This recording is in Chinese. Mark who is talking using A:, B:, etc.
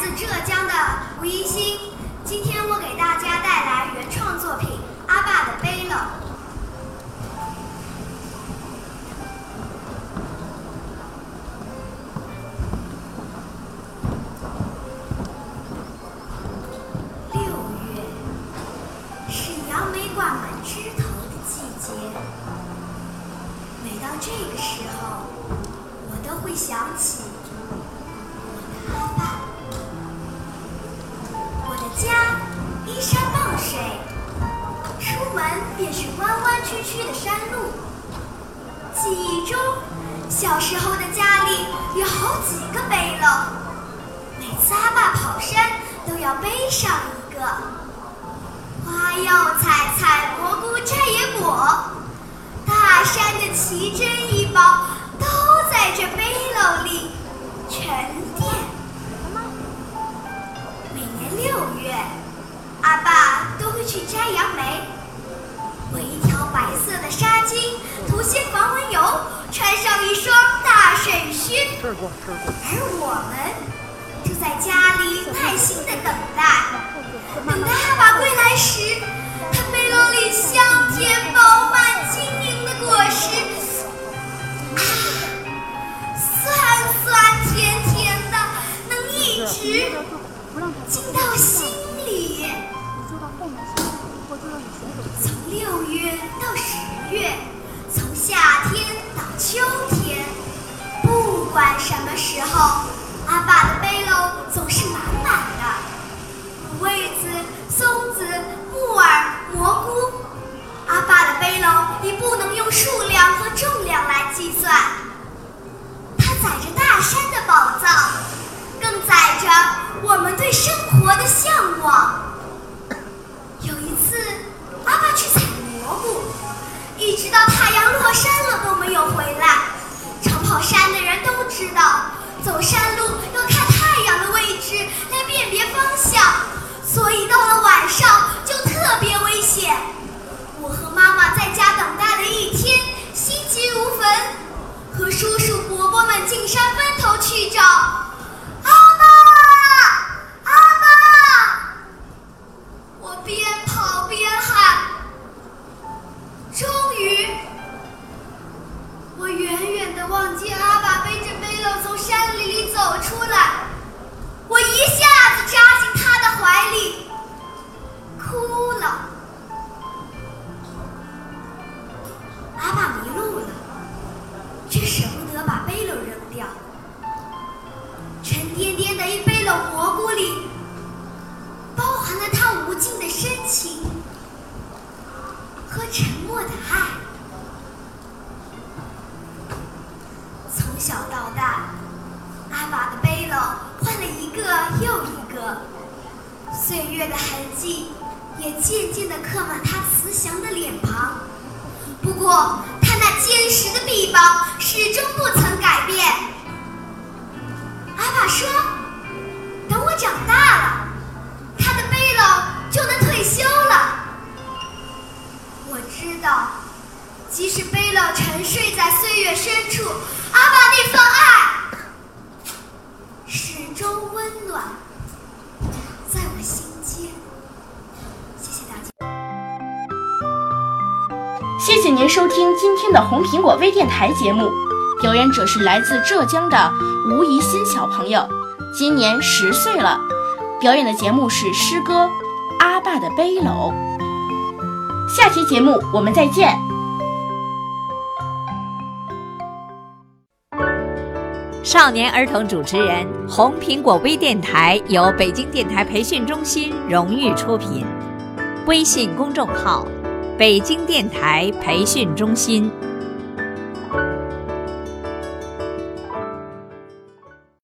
A: 自浙江的吴一新，今天我给大家带来原创作品《阿爸的背篓》。六月是杨梅挂满枝头的季节，每到这个时候，我都会想起弯弯曲曲的山路。记忆中，小时候的家里有好几个背篓，每次阿爸跑山都要背上一个。花要采采，蘑菇摘野果，大山的奇珍异宝都在这背篓里沉淀。每年六月，阿爸都会去摘杨梅，而我们就在家里耐心的。等待不管什么时候，阿爸的背篓总是满满的。五味子、松子、木耳、蘑菇，阿爸的背篓已不能用数量和重量来计算。它载着大山的宝藏，更载着我们对生活的向往沉甸甸的一背篓蘑菇里，包含了他无尽的深情和沉默的爱。从小到大，阿爸的背篓换了一个又一个，岁月的痕迹也渐渐地刻满他慈祥的脸庞。不过，他那坚实的臂膀始终不曾改变。说，等我：“长大了，他的背篓就能退休了。我知道，即使背篓沉睡在岁月深处，阿爸那份爱始终温暖在我心间。谢谢大家。
B: 谢谢您收听今天的红苹果微电台节目，表演者是来自浙江的吴怡欣小朋友，今年十岁了，表演的节目是诗歌《阿爸的背篓》。下期节目我们再见。
C: 少年儿童主持人，红苹果微电台由北京电台培训中心荣誉出品，微信公众号：北京电台培训中心。